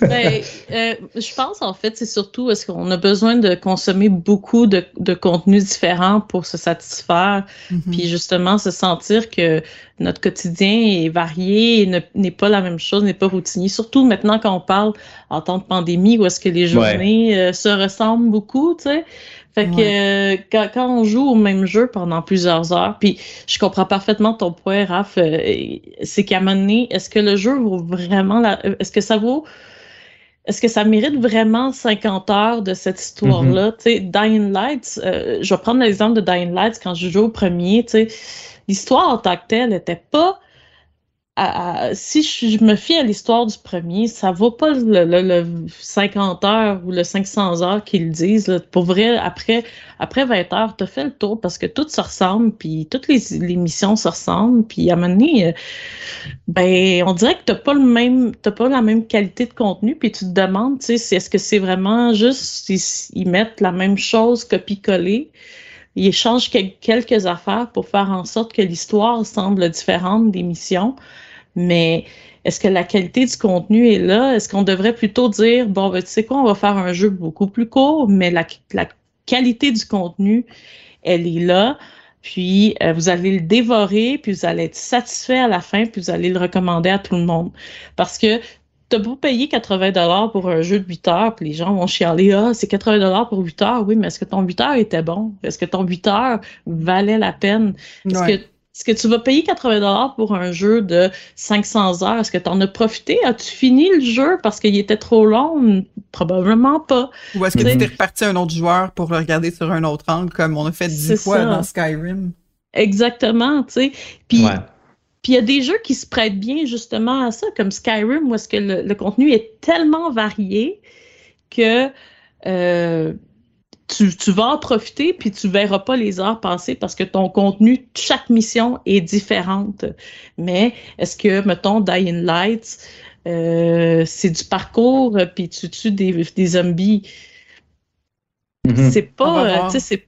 Ben, euh, je pense en fait, c'est surtout est-ce qu'on a besoin de consommer beaucoup de, de contenus différents pour se satisfaire, Mhm. puis justement se sentir que notre quotidien est varié, et ne- n'est pas la même chose, n'est pas routinier. Surtout maintenant quand on parle en temps de pandémie où est-ce que les journées euh, se ressemblent beaucoup, tu sais. Fait que euh, quand, quand on joue au même jeu pendant plusieurs heures, puis je comprends parfaitement ton point, Raph, euh, c'est qu'à un moment donné, est-ce que le jeu vaut vraiment la... Est-ce que ça vaut... Est-ce que ça mérite vraiment 50 heures de cette histoire-là? Tu sais, Dying Lights, euh, je vais prendre l'exemple de Dying Lights quand je joue au premier, tu sais, l'histoire en tant que telle n'était pas... si je, me fie à l'histoire du premier, ça vaut pas le, le- le 50 heures ou le 500 heures qu'ils disent. Pour vrai, après, après 20 heures, t'as fait le tour parce que tout se ressemble, puis toutes les, missions se ressemblent, puis à un moment donné, euh, ben, on dirait que t'as pas le même, pas la même qualité de contenu, puis tu te demandes, tu est-ce que c'est vraiment juste, ils, mettent la même chose copie-coller, ils échangent quel- quelques affaires pour faire en sorte que l'histoire semble différente des missions, mais est-ce que la qualité du contenu est là? Est-ce qu'on devrait plutôt dire, bon, ben, tu sais quoi, on va faire un jeu beaucoup plus court, mais la, la qualité du contenu, elle est là. Puis euh, vous allez le dévorer, puis vous allez être satisfait à la fin, puis vous allez le recommander à tout le monde. Parce que t'as beau payer 80 dollars pour un jeu de 8 heures, puis les gens vont chialer, ah, c'est 80 dollars pour 8 heures. Oui, mais est-ce que ton 8 heures était bon? Est-ce que ton 8 heures valait la peine? Est-ce Ouais. que est-ce que tu vas payer 80 dollars pour un jeu de 500 heures? Est-ce que tu en as profité? As-tu fini le jeu parce qu'il était trop long? Probablement pas. Ou est-ce que tu t'es reparti un autre joueur pour le regarder sur un autre angle, comme on a fait dix fois ça. dans Skyrim? Exactement, tu sais. Puis Ouais. Puis il y a des jeux qui se prêtent bien justement à ça, comme Skyrim, où est-ce que le, le contenu est tellement varié que euh, tu, tu vas en profiter, puis tu verras pas les heures passer parce que ton contenu, chaque mission est différente. Mais est-ce que, mettons, Dying Lights, euh, c'est du parcours, puis tu tues des, des zombies? Mhm. C'est On va pas, euh, voir. tu sais, c'est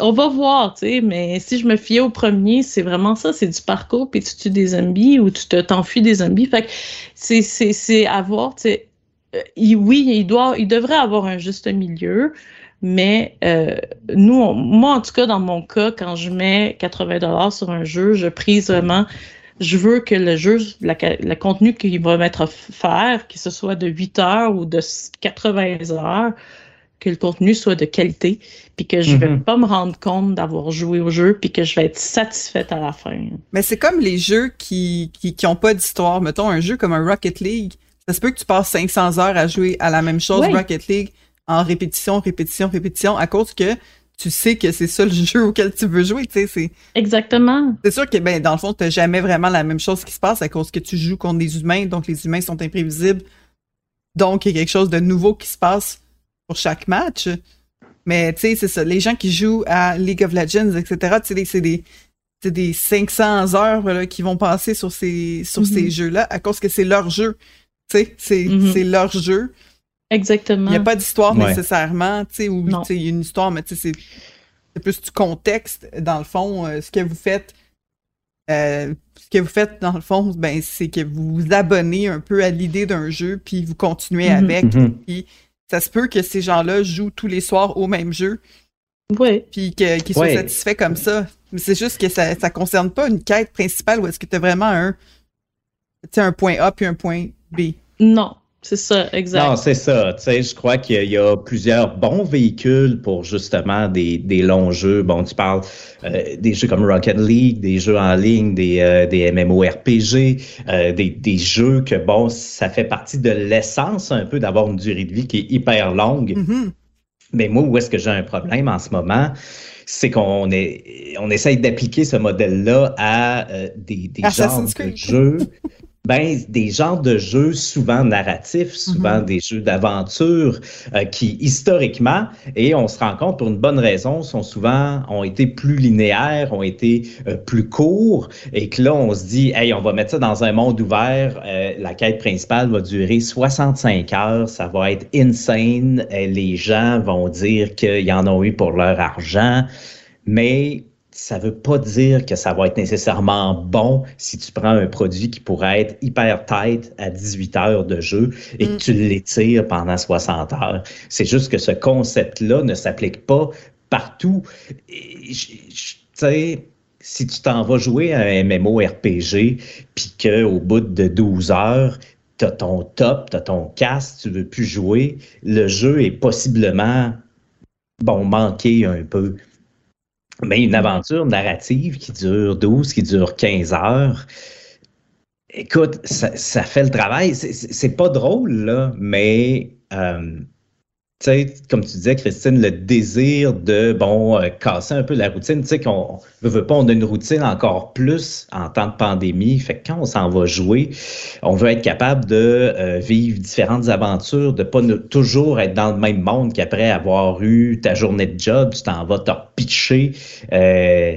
on va voir, tu sais, mais si je me fiais au premier, c'est vraiment ça, c'est du parcours, puis tu tues des zombies ou tu te t'enfuis des zombies. Fait que c'est, c'est, c'est à voir, tu sais. Euh, il- oui, il doit, il devrait avoir un juste milieu, mais euh, nous, on- moi, en tout cas, dans mon cas, quand je mets 80 dollars sur un jeu, je prise vraiment, je veux que le jeu, la, le contenu qu'il va mettre à faire, que ce soit de 8 heures ou de 80 heures, que le contenu soit de qualité, puis que je vais Mhm. pas me rendre compte d'avoir joué au jeu, puis que je vais être satisfaite à la fin. Mais c'est comme les jeux qui, qui, qui ont pas d'histoire. Mettons, un jeu comme un Rocket League, ça se peut que tu passes 500 heures à jouer à la même chose. Rocket League, en répétition, répétition, répétition, à cause que tu sais que c'est ça le jeu auquel tu veux jouer, tu sais, c'est... Exactement. C'est sûr que, ben, dans le fond, t'as jamais vraiment la même chose qui se passe à cause que tu joues contre des humains, donc les humains sont imprévisibles. Donc, il y a quelque chose de nouveau qui se passe pour chaque match. Mais, tu sais, c'est ça. Les gens qui jouent à League of Legends, etc., tu sais, des- c'est des, c'est des 500 heures là, qui vont passer sur ces, sur Mhm. ces jeux-là à cause que c'est leur jeu. Tu sais, c'est Mhm. c'est leur jeu. Exactement. Il n'y a pas d'histoire Ouais. nécessairement, tu sais, ou il y a une histoire, mais tu sais, c'est plus du contexte, dans le fond, euh, ce que vous faites. euh, ce que vous faites, dans le fond, ben, c'est que vous vous abonnez un peu à l'idée d'un jeu, puis vous continuez Mhm. avec. Mhm. Ça se peut que ces gens-là jouent tous les soirs au même jeu, Ouais. puis que- qu'ils soient Ouais. satisfaits comme ça. Mais c'est juste que ça ne concerne pas une quête principale où est-ce que tu as vraiment un, un point A puis un point B. Non, c'est ça, exact. Non, c'est ça. Tu sais, je crois qu'il y a- il y, a plusieurs bons véhicules pour justement des, des longs jeux. Bon, tu parles euh, des jeux comme Rocket League, des jeux en ligne, des, euh, des MMORPG, euh, des, des jeux que, bon, ça fait partie de l'essence un peu d'avoir une durée de vie qui est hyper longue. Mhm. Mais moi, où est-ce que j'ai un problème en ce moment? C'est qu'on est, on essaye d'appliquer ce modèle-là à euh, des, des genres de jeux. Ben, des genres de jeux souvent narratifs, souvent mhm. des jeux d'aventure euh, qui, historiquement, et on se rend compte pour une bonne raison, sont souvent, ont été plus linéaires, ont été euh, plus courts, et que là, on se dit, hey, on va mettre ça dans un monde ouvert, euh, la quête principale va durer 65 heures, ça va être insane, les gens vont dire qu'ils en ont eu pour leur argent, mais ça veut pas dire que ça va être nécessairement bon si tu prends un produit qui pourrait être hyper tight à 18 heures de jeu et que mm. tu l'étires pendant 60 heures. C'est juste que ce concept-là ne s'applique pas partout. Tu sais, si tu t'en vas jouer à un MMORPG, puis qu'au bout de 12 heures, tu as ton top, tu as ton cast, tu veux plus jouer, le jeu est possiblement, bon, manqué un peu. Mais une aventure narrative qui dure 12, qui dure 15 heures, écoute, ça, fait le travail. C'est pas drôle, là, mais euh, comme tu disais, Christine, le désir de, bon, euh, casser un peu la routine. Tu sais, qu'on ne veut pas, on a une routine encore plus en temps de pandémie. Fait que quand on s'en va jouer, on veut être capable de euh, vivre différentes aventures, de pas toujours être dans le même monde qu'après avoir eu ta journée de job, tu t'en vas te pitcher euh,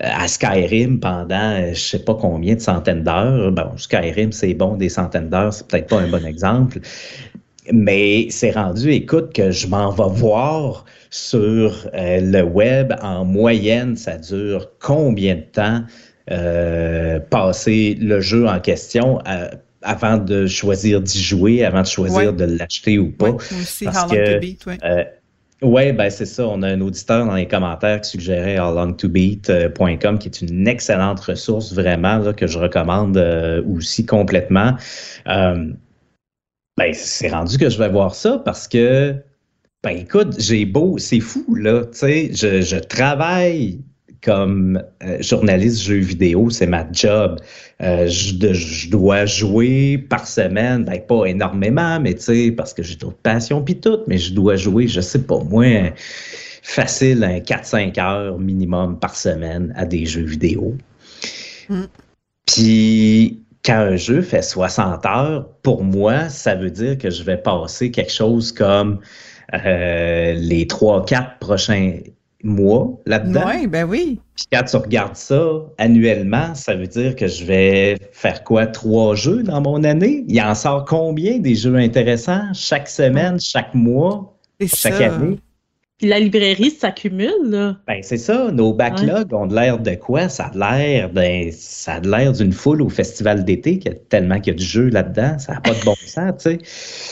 à Skyrim pendant je sais pas combien de centaines d'heures. Bon, Skyrim, c'est bon, des centaines d'heures, c'est peut-être pas un bon exemple. Mais c'est rendu, écoute, que je m'en vais voir sur euh, le web en moyenne, ça dure combien de temps euh, passer le jeu en question euh, avant de choisir d'y jouer, avant de choisir de l'acheter ou pas? Oui, Parce que, beat, oui, ben c'est ça. On a un auditeur dans les commentaires qui suggérait howlongtobeat.com, qui est une excellente ressource vraiment là, que je recommande aussi complètement. Ben, c'est rendu que je vais voir ça parce que, ben, écoute, j'ai beau, c'est fou, là, tu sais, je, je, travaille comme euh, journaliste jeux vidéo, c'est ma job. Euh, je, je, dois jouer par semaine, ben, pas énormément, mais tu sais, parce que j'ai d'autres passions puis tout, mais je dois jouer, je sais pas, moins facile, un 4-5 heures minimum par semaine à des jeux vidéo. Mm. Puis quand un jeu fait 60 heures, pour moi, ça veut dire que je vais passer quelque chose comme euh, les 3-4 prochains mois là-dedans. Oui, ben oui. Puis quand tu regardes ça annuellement, ça veut dire que je vais faire quoi? Trois jeux dans mon année? Il en sort combien des jeux intéressants chaque semaine, chaque mois, chaque année? Puis la librairie s'accumule, là. Ben, c'est ça. Nos backlogs ont l'air de quoi? Ça a l'air ça a l'air d'une foule au festival d'été, tellement qu'il y a du jeu là-dedans. Ça n'a pas de bon sens, tu sais.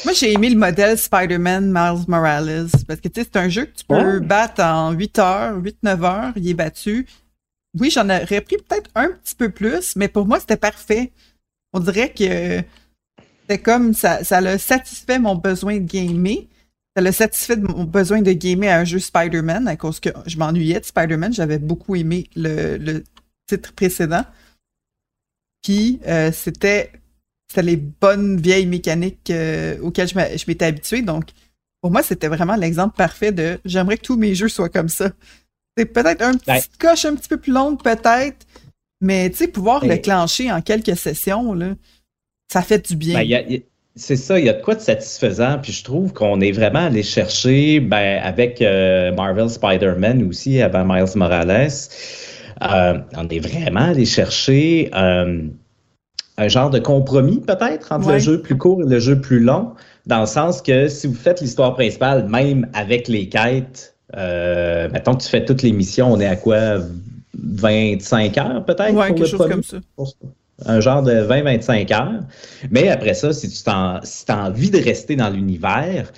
Moi, j'ai aimé le modèle Spider-Man Miles Morales. Parce que, tu sais, c'est un jeu que tu peux battre en 8 heures, 8-9 heures. Il est battu. Oui, j'en aurais pris peut-être un petit peu plus, mais pour moi, c'était parfait. On dirait que c'était comme ça, ça a satisfait mon besoin de gamer ça l'a satisfait de mon besoin de gamer à un jeu Spider-Man à cause que je m'ennuyais de Spider-Man. J'avais beaucoup aimé le, titre précédent. Puis euh, c'était les bonnes vieilles mécaniques euh, auxquelles je m'étais habitué. Donc, pour moi, c'était vraiment l'exemple parfait de j'aimerais que tous mes jeux soient comme ça. C'est peut-être un petit coche un petit peu plus longue, peut-être, mais tu sais, pouvoir le clencher en quelques sessions, là, ça fait du bien. Ben, c'est ça, il y a de quoi de satisfaisant, puis je trouve qu'on est vraiment allé chercher, ben, avec euh, Marvel Spider-Man aussi, avant Miles Morales, euh, on est vraiment allé chercher euh, un genre de compromis peut-être entre le jeu plus court et le jeu plus long, dans le sens que si vous faites l'histoire principale, même avec les quêtes, mettons que tu fais toutes les missions, on est à quoi 25 heures peut-être? Ouais, quelque chose comme ça un genre de 20-25 heures. Mais après ça, si tu as envie de rester dans l'univers,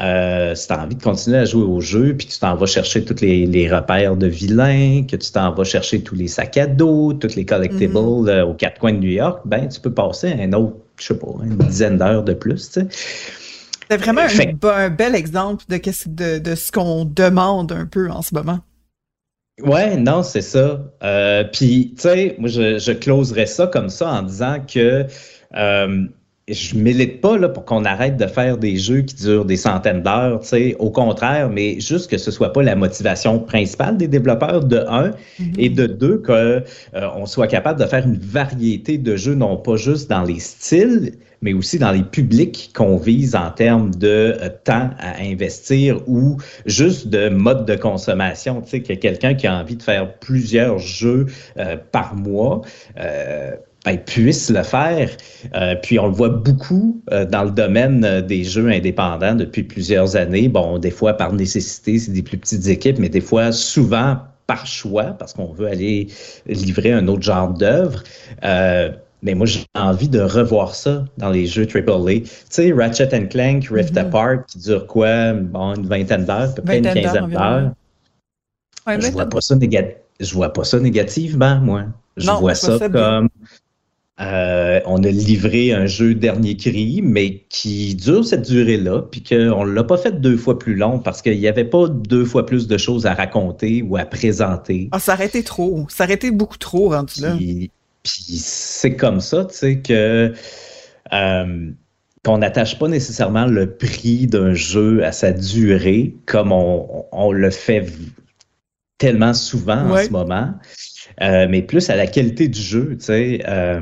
euh, si tu as envie de continuer à jouer au jeu, puis tu t'en vas chercher tous les, repères de vilains, que tu t'en vas chercher tous les sacs à dos, tous les collectibles mm-hmm. euh, aux quatre coins de New York, ben tu peux passer un autre, je sais pas, une dizaine d'heures de plus. Tu sais. C'est vraiment un, bel exemple de, de, de ce qu'on demande un peu en ce moment. Ouais, non, c'est ça. Euh, Puis, tu sais, moi, je, je closerais ça comme ça en disant que euh, je milite pas là, pour qu'on arrête de faire des jeux qui durent des centaines d'heures, au contraire, mais juste que ce soit pas la motivation principale des développeurs de un Mhm. et de deux qu'on euh, soit capable de faire une variété de jeux, non pas juste dans les styles, mais aussi dans les publics qu'on vise en termes de euh, temps à investir ou juste de mode de consommation. Tu sais, que quelqu'un qui a envie de faire plusieurs jeux euh, par mois. Euh, ben, puisse le faire. Euh, puis on le voit beaucoup euh, dans le domaine euh, des jeux indépendants depuis plusieurs années. Bon, des fois par nécessité, c'est des plus petites équipes, mais des fois souvent par choix, parce qu'on veut aller livrer un autre genre d'œuvre. Euh, mais moi, j'ai envie de revoir ça dans les jeux AAA. Tu sais, Ratchet and Clank, Rift Mhm. Apart, qui dure quoi? Bon, une vingtaine d'heures, à peu près une quinzaine d'heures. Ouais, Je vois pas ça je vois pas ça négativement, moi. Je Non, vois ça comme euh, on a livré un jeu dernier cri, mais qui dure cette durée-là, puis qu'on l'a pas fait deux fois plus long parce qu'il n'y avait pas deux fois plus de choses à raconter ou à présenter. Ah, ça aurait été trop. Ça aurait été beaucoup trop rendu là. Puis, puis c'est comme ça, tu sais, que euh, qu'on n'attache pas nécessairement le prix d'un jeu à sa durée, comme on, on le fait tellement souvent en ce moment, euh, mais plus à la qualité du jeu, tu sais. Euh,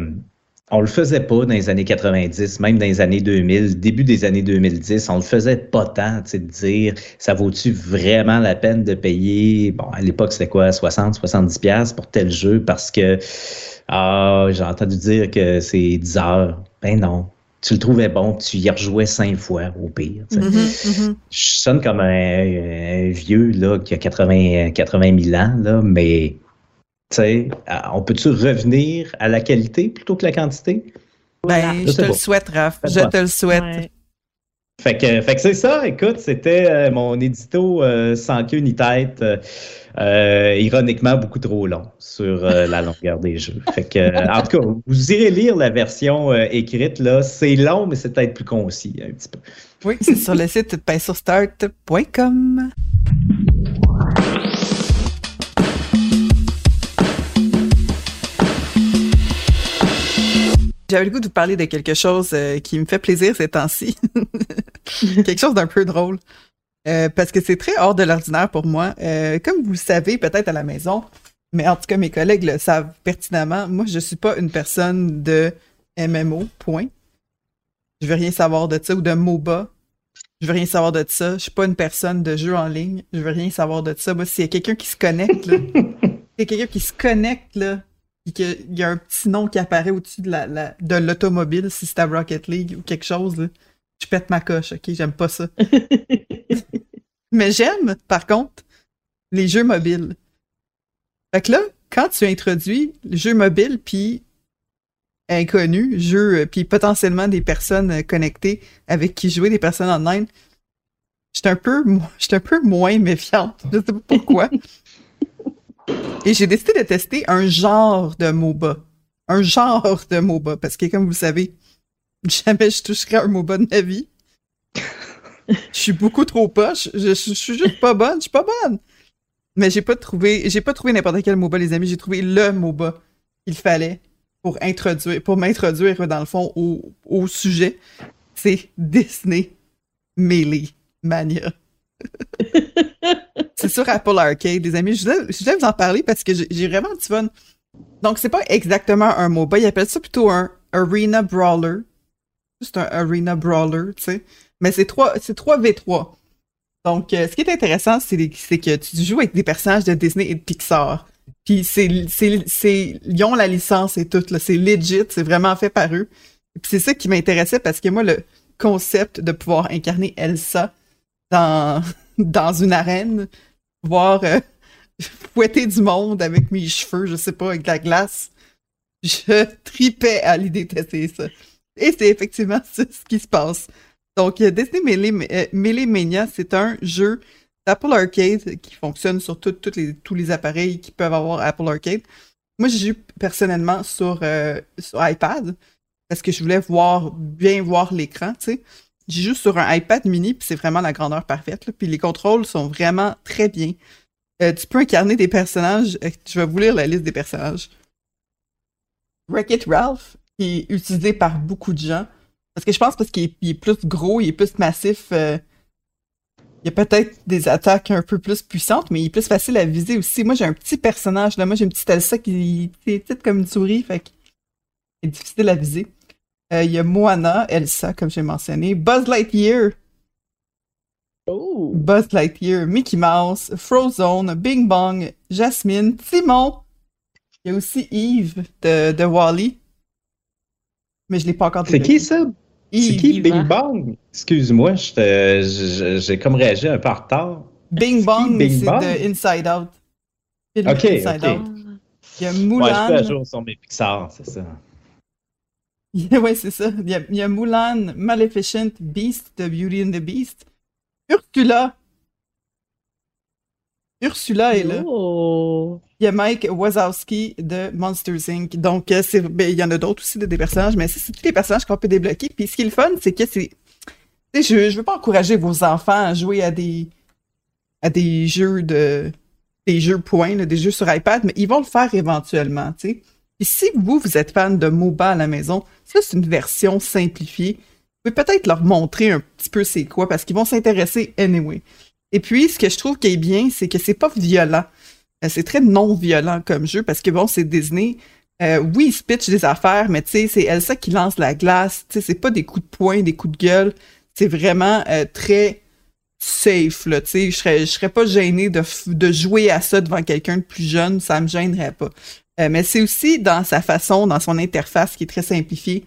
on le faisait pas dans les années 90, même dans les années 2000, début des années 2010, on le faisait pas tant, tu sais, de dire ça vaut-tu vraiment la peine de payer, bon, à l'époque c'était quoi, 60, 70 pièces pour tel jeu parce que, ah, j'ai entendu dire que c'est 10 heures. Ben non. Tu le trouvais bon, tu y rejouais cinq fois au pire. Mhm, mhm. Je sonne comme un, un vieux là, qui a 80, 80 000 ans, là, mais tu sais, on peut-tu revenir à la qualité plutôt que la quantité? Ben, Je je sais te le souhaite, Raph. Je te le souhaite. Fait que, fait que c'est ça, écoute, c'était euh, mon édito euh, sans queue ni tête, euh, ironiquement beaucoup trop long sur euh, la longueur des jeux. Fait que, en tout cas, vous irez lire la version écrite, là. C'est long, mais c'est peut-être plus concis un petit peu. Oui, c'est sur le site pinsurstart.com. J'avais le goût de vous parler de quelque chose euh, qui me fait plaisir ces temps-ci. quelque chose d'un peu drôle. Euh, parce que c'est très hors de l'ordinaire pour moi. Euh, comme vous le savez peut-être à la maison, mais en tout cas mes collègues le savent pertinemment, moi je suis pas une personne de MMO, point. Je veux rien savoir de ça ou de MOBA. Je veux rien savoir de ça. Je suis pas une personne de jeu en ligne. Je veux rien savoir de ça. Moi, s'il y a quelqu'un qui se connecte, là, s'il y a quelqu'un qui se connecte, là, puis qu'il y a un petit nom qui apparaît au-dessus de la, la- de l'automobile, si c'est à Rocket League ou quelque chose, là, je pète ma coche, ok? J'aime pas ça. Mais j'aime, par contre, les jeux mobiles. Fait que là, quand tu introduis le jeu mobile puis inconnu, jeu, euh, puis potentiellement des personnes euh, connectées avec qui jouer, des personnes online, j'étais un peu, j'étais un peu moins méfiante. Je sais pas pourquoi. Et j'ai décidé de tester un genre de MOBA. Un genre de MOBA. Parce que, comme vous le savez, jamais je toucherai un MOBA de ma vie. Je suis beaucoup trop poche. Je, suis juste pas bonne. Je suis pas bonne. Mais j'ai pas trouvé, j'ai pas trouvé n'importe quel MOBA, les amis. J'ai trouvé le MOBA qu'il fallait pour introduire, pour m'introduire dans le fond au, au sujet. C'est Disney Melee Mania. c'est sur Apple Arcade, les amis. Je voulais, vous en parler parce que j'ai vraiment du fun. Donc, c'est pas exactement un MOBA. Ils appellent ça plutôt un Arena Brawler. Juste un Arena Brawler, tu sais. Mais c'est 3, c'est 3v3. Donc, euh, ce qui est intéressant, c'est c'est que tu joues avec des personnages de Disney et de Pixar. Puis c'est, c'est, c'est, ils ont la licence et tout. C'est legit, c'est vraiment fait par eux. Puis c'est ça qui m'intéressait parce que moi, le concept de pouvoir incarner Elsa dans, dans une arène, voir euh, fouetter du monde avec mes cheveux, je sais pas, avec la glace, je tripais à l'idée de tester ça. Et c'est effectivement ça, ce qui se passe. Donc, euh, Disney Melee, euh, Melee Mania, c'est un jeu d'Apple Arcade qui fonctionne sur les, tous les appareils qui peuvent avoir Apple Arcade. Moi, j'ai joué personnellement sur, sur iPad parce que je voulais voir bien voir l'écran, tu sais. J'ai joué sur un iPad mini, puis c'est vraiment la grandeur parfaite. Puis les contrôles sont vraiment très bien. Euh, tu peux incarner des personnages. euh, je vais vous lire la liste des personnages. Wreck-It Ralph, qui est utilisé par beaucoup de gens. Parce que je pense parce qu'il est, il est plus gros, il est plus massif. euh, il y a peut-être des attaques un peu plus puissantes, mais il est plus facile à viser aussi. Moi, j'ai un petit personnage, là. Moi, j'ai une petite Elsa qui est petite comme une souris, fait qu'il est difficile à viser. Euh, il y a Moana, Elsa, comme j'ai mentionné. Buzz Lightyear, Oh! Buzz Lightyear, Mickey Mouse, Frozone, Bing Bong, Jasmine, Timon. Il y a aussi Yves de, de Wally. Mais je l'ai pas encore C'est qui ça? C'est Yves. qui Bing hein? Bong? Excuse-moi, j'ai comme réagi un peu en retard. Bing Bong, c'est Bong? de Inside Out. Film Ok, Inside ok. Out. Il y a Ouais, je suis Mulan. à jour sur mes Pixar, c'est ça. ouais, c'est ça. Il y, a, il y a Mulan, Maleficent, Beast de Beauty and the Beast. Ursula. Ursula est là. Oh! Il y a Mike Wazowski de Monsters Inc. Donc, euh, ben, il y en a d'autres aussi, de, des personnages, mais c'est tous les personnages qu'on peut débloquer. Puis, ce qui est le fun, c'est que c'est. Je, je veux pas encourager vos enfants à jouer à des. à des jeux de. des jeux points, là, des jeux sur iPad, mais ils vont le faire éventuellement, tu sais. Puis, si vous, vous êtes fan de MOBA à la maison, ça, c'est une version simplifiée. Vous pouvez peut-être leur montrer un petit peu c'est quoi, parce qu'ils vont s'intéresser anyway. Et puis, ce que je trouve qui est bien, c'est que c'est pas violent. Euh, C'est très non-violent comme jeu parce que bon, c'est Disney. Euh, oui, ils se pitchent des affaires, mais tu sais, c'est Elsa qui lance la glace. Tu sais, c'est pas des coups de poing, des coups de gueule. C'est vraiment euh, très safe. Tu sais, je serais, serais pas gêné de, de jouer à ça devant quelqu'un de plus jeune. Ça me gênerait pas. Euh, mais c'est aussi dans sa façon, dans son interface qui est très simplifiée.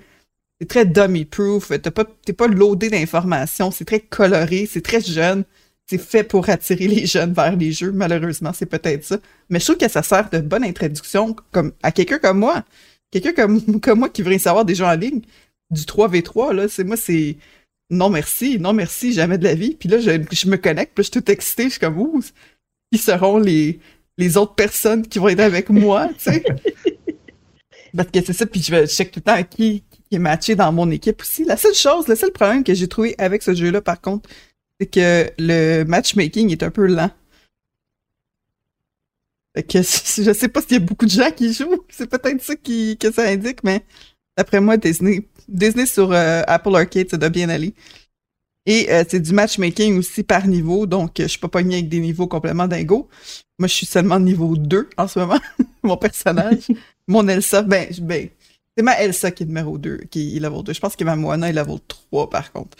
C'est très dummy-proof. T'as pas, t'es pas loadé d'informations. C'est très coloré. C'est très jeune c'est fait pour attirer les jeunes vers les jeux. Malheureusement, c'est peut-être ça. Mais je trouve que ça sert de bonne introduction comme, à quelqu'un comme moi. Quelqu'un comme, comme moi qui voudrait savoir des jeux en ligne. Du 3v3, là, c'est moi, c'est non merci, non merci, jamais de la vie. Puis là, je, je me connecte, puis je suis tout excité, je suis comme, ouh, qui seront les, les autres personnes qui vont être avec moi, tu sais. Parce que c'est ça, puis je, vais- je check tout le temps qui, qui est matché dans mon équipe aussi. La seule chose, le seul problème que j'ai trouvé avec ce jeu-là, par contre, c'est que le matchmaking est un peu lent. Fait que je sais pas s'il y a beaucoup de gens qui jouent. C'est peut-être ça qui, que ça indique, mais d'après moi, Disney, Disney sur euh, Apple Arcade, ça doit bien aller. Et euh, c'est du matchmaking aussi par niveau, donc euh, je suis pas pogné avec des niveaux complètement dingos. Moi, je suis seulement niveau 2 en ce moment, mon personnage. Mon Elsa, ben, ben c'est ma Elsa qui est numéro 2, qui est level 2. Je pense que ma Moana est level 3 par contre.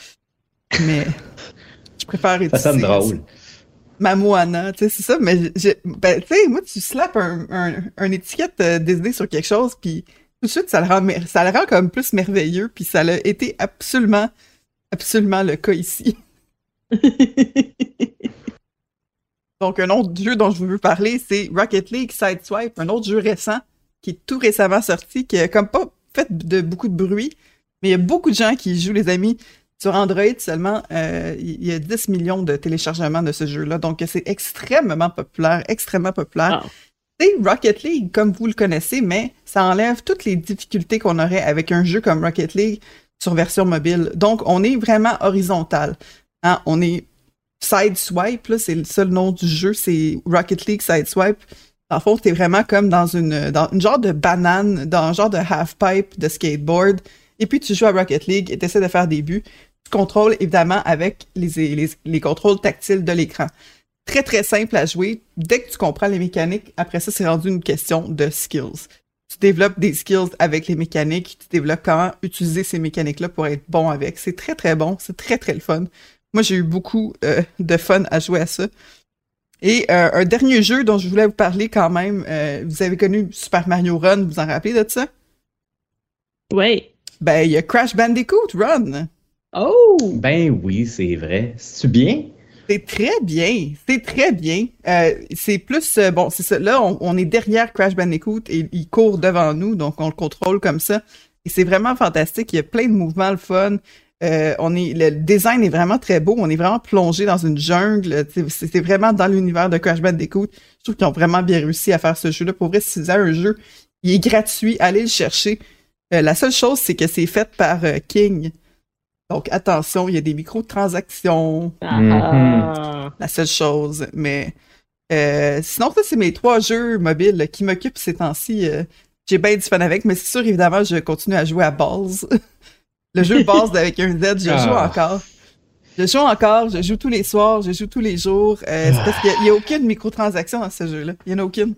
Mais je préfère Ça sonne drôle. ma Moana, tu sais, c'est ça, mais ben, tu sais, moi, tu slaps un, un, un étiquette euh, sur quelque chose, puis tout de suite, ça le rend, ça le rend comme plus merveilleux, puis ça l'a été absolument, absolument le cas ici. Donc, un autre jeu dont je veux parler, c'est Rocket League Sideswipe, un autre jeu récent qui est tout récemment sorti, qui a comme pas fait de beaucoup de bruit, mais il y a beaucoup de gens qui jouent, les amis. Sur Android seulement, euh, il y a 10 millions de téléchargements de ce jeu-là. Donc, c'est extrêmement populaire, extrêmement populaire. Ah. C'est Rocket League, comme vous le connaissez, mais ça enlève toutes les difficultés qu'on aurait avec un jeu comme Rocket League sur version mobile. Donc, on est vraiment horizontal. Hein? On est Sideswipe, là, c'est le seul nom du jeu, c'est Rocket League Sideswipe. En fond, t'es vraiment comme dans une, dans une genre de banane, dans un genre de half-pipe de skateboard. Et puis, tu joues à Rocket League et tu essaies de faire des buts. Tu contrôles évidemment avec les, les, les contrôles tactiles de l'écran. Très, très simple à jouer. Dès que tu comprends les mécaniques, après ça, c'est rendu une question de skills. Tu développes des skills avec les mécaniques, tu développes comment utiliser ces mécaniques-là pour être bon avec. C'est très, très bon. C'est très, très le fun. Moi, j'ai eu beaucoup euh, de fun à jouer à ça. Et euh, un dernier jeu dont je voulais vous parler quand même, euh, vous avez connu Super Mario Run, vous vous en rappelez de ça? Ouais. Ben, il y a Crash Bandicoot Run. Oh! Ben oui, c'est vrai. C'est-tu bien? C'est très bien, c'est très bien. Euh, c'est plus, euh, bon, c'est ça, là, on, est derrière Crash Bandicoot et il court devant nous, donc on le contrôle comme ça. Et c'est vraiment fantastique, il y a plein de mouvements, le fun. Euh, on est, le design est vraiment très beau, on est vraiment plongé dans une jungle, c'est vraiment dans l'univers de Crash Bandicoot. Je trouve qu'ils ont vraiment bien réussi à faire ce jeu-là. Pour vrai, si un jeu, il est gratuit, allez le chercher. La seule chose, c'est que c'est fait par King. Donc attention, il y a des microtransactions, Ah. la seule chose. Mais euh, sinon, ça, c'est mes trois jeux mobiles qui m'occupent ces temps-ci. euh, J'ai bien du fun avec, mais c'est sûr, évidemment, je continue à jouer à Balls. Le jeu Balls avec un Z, je joue Ah. encore. Je joue encore, je joue tous les soirs, je joue tous les jours. Euh, c'est parce qu'il n'y a, aucune microtransaction dans ce jeu-là. Il n'y en a aucune.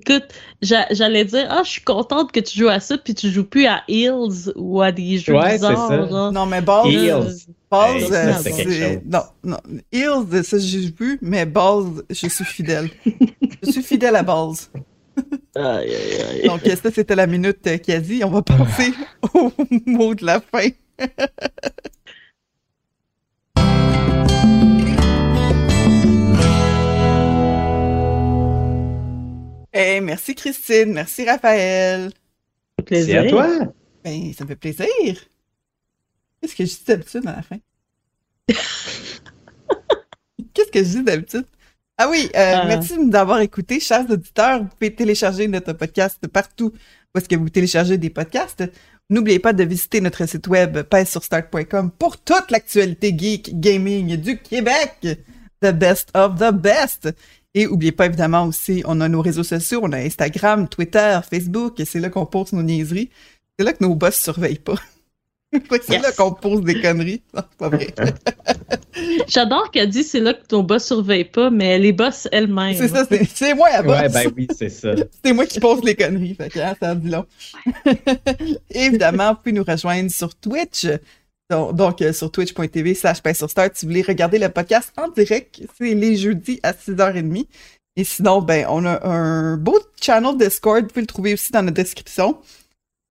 Écoute, j'a- j'allais dire, ah, je suis contente que tu joues à ça, puis tu joues plus à Hills ou à des jeux Ouais, c'est bizarres. ça. genre. Non, mais Balls, Hills. Balls, Hey, euh, ça, c'est quelque c'est... chose. Non, non. Hills, ça, je joue plus, mais Balls, je suis fidèle. je suis fidèle à Balls. Aïe, aïe, aïe. Donc, euh, ça, c'était la minute euh, quasi. On va passer au mot de la fin. Hey, merci Christine, merci Raphaël. C'est à toi. Ben, ça me fait plaisir. Qu'est-ce que je dis d'habitude à la fin? Qu'est-ce que je dis d'habitude? Ah oui, euh, Euh. merci d'avoir écouté, chers auditeurs. Vous pouvez télécharger notre podcast partout où est-ce que vous téléchargez des podcasts. N'oubliez pas de visiter notre site web pèse-sur-start.com pour toute l'actualité geek gaming du Québec. The best of the best. Et oubliez pas évidemment aussi, on a nos réseaux sociaux, on a Instagram, Twitter, Facebook, et c'est là qu'on pose nos niaiseries. C'est là que nos boss surveillent pas. c'est Yes. là qu'on pose des conneries. Non, c'est pas vrai. J'adore qu'elle dit c'est là que ton boss surveille pas, mais les boss elles-mêmes. c'est ça, c'est, c'est moi la boss. Ouais, ben oui, c'est ça. C'est moi qui pose les conneries. Fait que, hein, ça en dit long. Évidemment, vous pouvez nous rejoindre sur Twitch. Donc, donc, euh, sur twitch.tv slash Pain sur Start, si vous voulez regarder le podcast en direct, c'est les jeudis à 6h30. Et sinon, ben, on a un beau channel Discord. Vous pouvez le trouver aussi dans la description.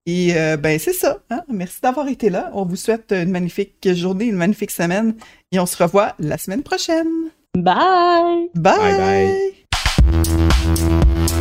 Et euh, ben, c'est ça. Hein? Merci d'avoir été là. On vous souhaite une magnifique journée, une magnifique semaine. Et on se revoit la semaine prochaine. Bye! Bye! Bye bye.